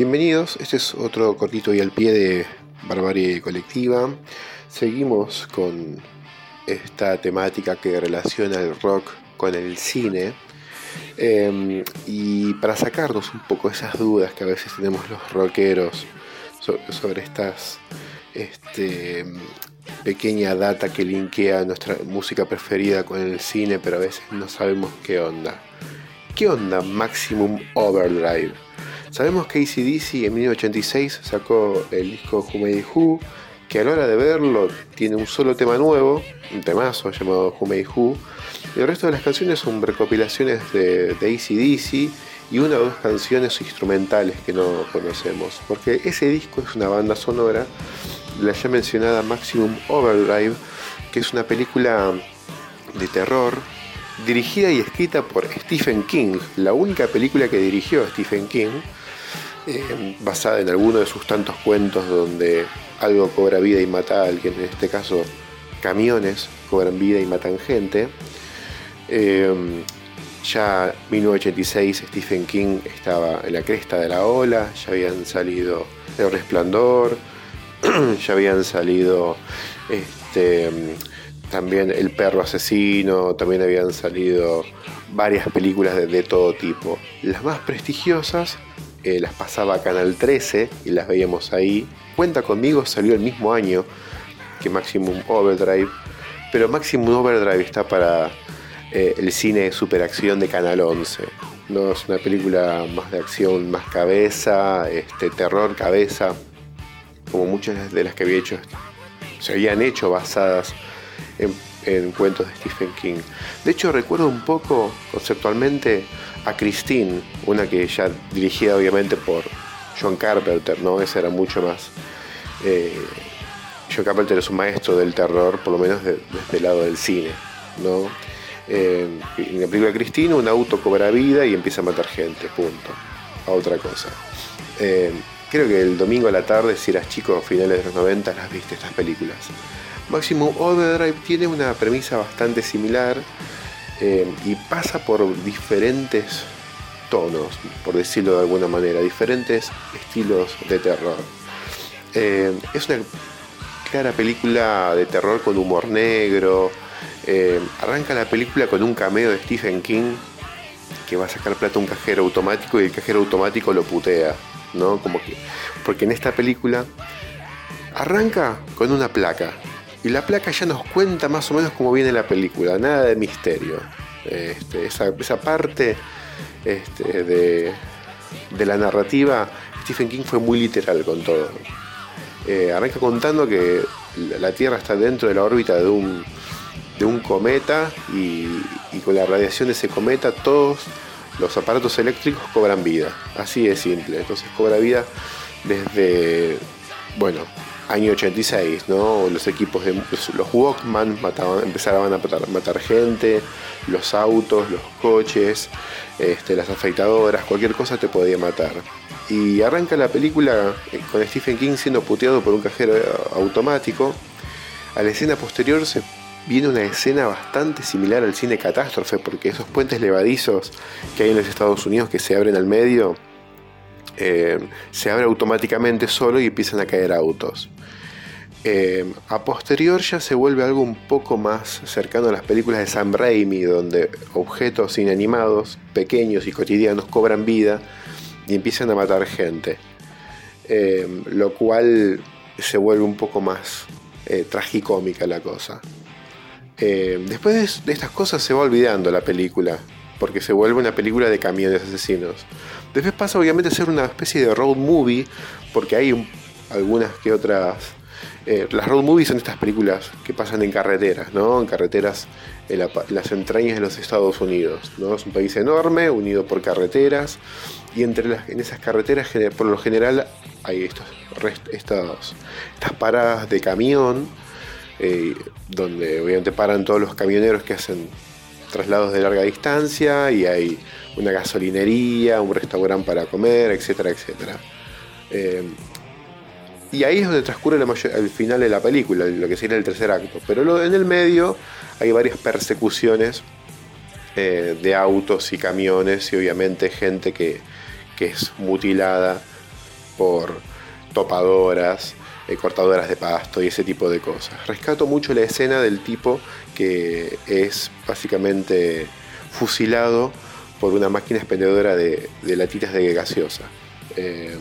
Bienvenidos, este es otro cortito y al pie de Barbarie Colectiva. Seguimos con esta temática que relaciona el rock con el cine. Em, y para sacarnos un poco esas dudas que a veces tenemos los rockeros sobre, estas este, pequeña data que linkea nuestra música preferida con el cine, pero a veces no sabemos qué onda. ¿Qué onda Maximum Overdrive? Sabemos que ACDC en 1986 sacó el disco Who Made Who, que a la hora de verlo tiene un solo tema nuevo, un temazo llamado Who Made Who, y el resto de las canciones son recopilaciones de, de ACDC y una o dos canciones instrumentales que no conocemos, porque ese disco es una banda sonora la ya mencionada Maximum Overdrive, que es una película de terror dirigida y escrita por Stephen King, la única película que dirigió Stephen King, basada en alguno de sus tantos cuentos donde algo cobra vida y mata a alguien, en este caso camiones cobran vida y matan gente. Eh, ya en 1986 Stephen King estaba en la cresta de la ola, ya habían salido El Resplandor, ya habían salido este, también El perro asesino, también habían salido varias películas de, todo tipo. Las más prestigiosas eh, las pasaba Canal 13 y las veíamos ahí. Cuenta conmigo salió el mismo año que Maximum Overdrive, pero Maximum Overdrive está para eh, el cine de superacción de Canal 11. No es una película más de acción, más cabeza, este, terror, cabeza como muchas de las que había hecho, se habían hecho basadas en, cuentos de Stephen King. De hecho, recuerdo un poco conceptualmente a Christine, una que ya dirigida obviamente por John Carpenter, ¿no? Esa era mucho más. Eh, John Carpenter es un maestro del terror, por lo menos desde el lado del cine, ¿no? Eh, en la película Christine, un auto cobra vida y empieza a matar gente, punto. A otra cosa. Eh, Creo que el domingo a la tarde, si eras chico a finales de los 90, las viste estas películas. Maximum Overdrive tiene una premisa bastante similar eh, y pasa por diferentes tonos, por decirlo de alguna manera, diferentes estilos de terror. Eh, es una clara película de terror con humor negro. Eh, arranca la película con un cameo de Stephen King que va a sacar plata a un cajero automático y el cajero automático lo putea. ¿no? Como que, porque en esta película arranca con una placa y la placa ya nos cuenta más o menos cómo viene la película, nada de misterio. Este, esa, parte este, de, la narrativa, Stephen King fue muy literal con todo. Eh, arranca contando que la Tierra está dentro de la órbita de un, de un cometa y, y con la radiación de ese cometa todos los aparatos eléctricos cobran vida. Así de simple. Entonces cobra vida desde, bueno, año 86, ¿no? Los equipos de los Walkman empezaban a matar, gente, los autos, los coches, este, las afeitadoras, cualquier cosa te podía matar. Y arranca la película eh, con Stephen King siendo puteado por un cajero automático. A la escena posterior se viene una escena bastante similar al cine catástrofe, porque esos puentes levadizos que hay en los Estados Unidos que se abren al medio, eh, se abre automáticamente solo y empiezan a caer autos. Eh, a posterior ya se vuelve algo un poco más cercano a las películas de Sam Raimi, donde objetos inanimados, pequeños y cotidianos cobran vida y empiezan a matar gente. Eh, lo cual se vuelve un poco más tragicómica la cosa. Eh, después de estas cosas se va olvidando la película, porque se vuelve una película de camiones asesinos. Después pasa obviamente a ser una especie de road movie, porque hay algunas que otras... Eh, las road movies son estas películas que pasan en carreteras, ¿no? En carreteras en, las entrañas de los Estados Unidos, ¿no? Es un país enorme, unido por carreteras, y entre las, en esas carreteras por lo general hay estos, estos, estas paradas de camión eh, donde obviamente paran todos los camioneros que hacen traslados de larga distancia y hay una gasolinería, un restaurante para comer, etcétera, etcétera. Eh, y ahí es donde transcurre el final de la película, lo que sería el tercer acto. Pero en el medio hay varias persecuciones eh, de autos y camiones y obviamente gente que, que es mutilada por topadoras, eh, cortadoras de pasto y ese tipo de cosas. Rescato mucho la escena del tipo que es básicamente fusilado por una máquina expendedora de, latitas de gaseosa. Eh,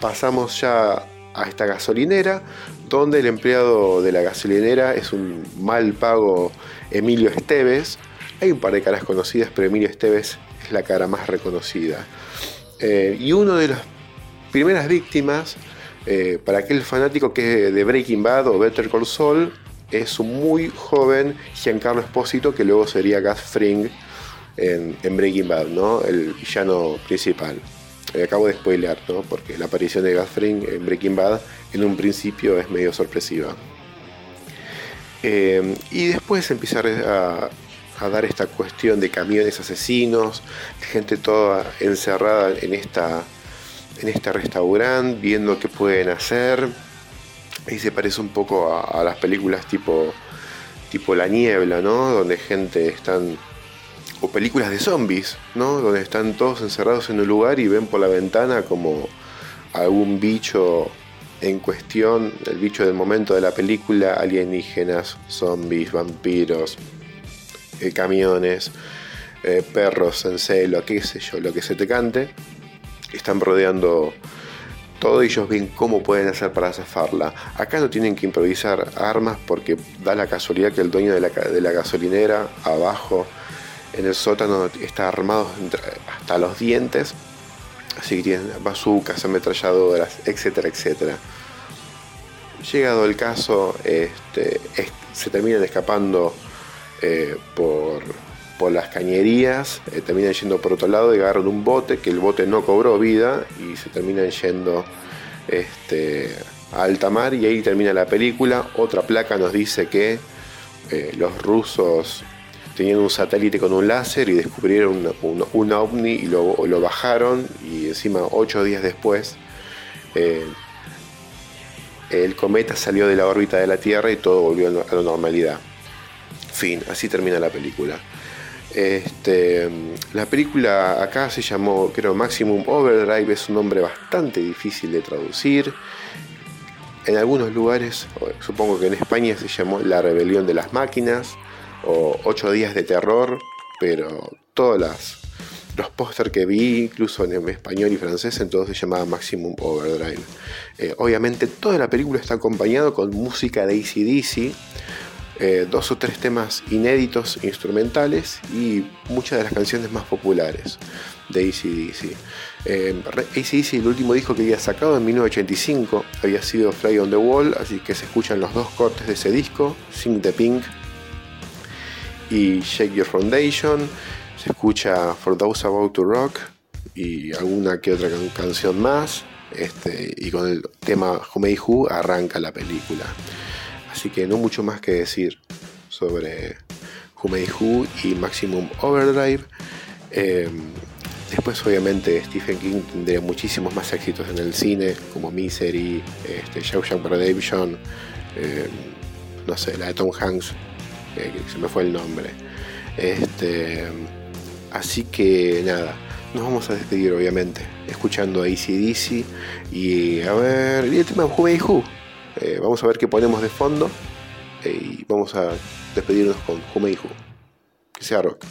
pasamos ya a esta gasolinera, donde el empleado de la gasolinera es un mal pago Emilio Esteves. Hay un par de caras conocidas, pero Emilio Esteves es la cara más reconocida. Eh, y uno de las primeras víctimas, eh, para aquel fanático que es de Breaking Bad o Better Call Saul, es un muy joven Giancarlo Espósito, que luego sería Gus Fring en, Breaking Bad, ¿no? el villano principal. Eh, acabo de spoilear, ¿no? porque la aparición de Gus Fring en Breaking Bad en un principio es medio sorpresiva. Eh, y después empieza a, a, dar esta cuestión de camiones asesinos, gente toda encerrada en, esta, en este restaurante, viendo qué pueden hacer y se parece un poco a, las películas tipo, tipo La Niebla, ¿no? Donde gente están... O películas de zombies, ¿no? Donde están todos encerrados en un lugar y ven por la ventana como algún bicho en cuestión, el bicho del momento de la película, alienígenas, zombies, vampiros, eh, camiones, eh, perros en celo, qué sé yo, lo que se te cante, están rodeando todo ellos ven cómo pueden hacer para zafarla. Acá no tienen que improvisar armas porque da la casualidad que el dueño de la, gasolinera abajo en el sótano está armado hasta los dientes. Así que tienen bazucas, ametralladoras, etcétera, etcétera. Llegado el caso, este, se terminan escapando eh, por, las cañerías, eh, terminan yendo por otro lado y agarran un bote, que el bote no cobró vida y se terminan yendo este, a alta mar y ahí termina la película. Otra placa nos dice que eh, los rusos tenían un satélite con un láser y descubrieron un, ovni y lo, bajaron y encima ocho días después eh, el cometa salió de la órbita de la Tierra y todo volvió a la normalidad. Fin, así termina la película. Este, la película acá se llamó, creo, Maximum Overdrive, es un nombre bastante difícil de traducir. En algunos lugares, supongo que en España se llamó La Rebelión de las Máquinas o Ocho Días de Terror, pero todos los póster que vi, incluso en español y francés, en todos se llamaba Maximum Overdrive. Eh, obviamente toda la película está acompañada con música de ACDC eh, dos o tres temas inéditos instrumentales y muchas de las canciones más populares de ACDC. Eh, ACDC, el último disco que había sacado en 1985, había sido Fly on the Wall, así que se escuchan los dos cortes de ese disco, Sing the Pink y Shake Your Foundation, se escucha For Those About to Rock y alguna que otra canción más, este, y con el tema Who Who arranca la película. Así que no mucho más que decir sobre Who y Maximum Overdrive. Em, después obviamente Stephen King tendría muchísimos más éxitos en el cine, como Misery, este, Shawshank Redemption, eh, no sé, la de Tom Hanks, que se me fue el nombre. Este, así que nada, nos vamos a despedir obviamente, escuchando a ACDC y a ver, y el tema Who. Eh, vamos a ver qué ponemos de fondo eh, y vamos a despedirnos con Jume Que sea rock.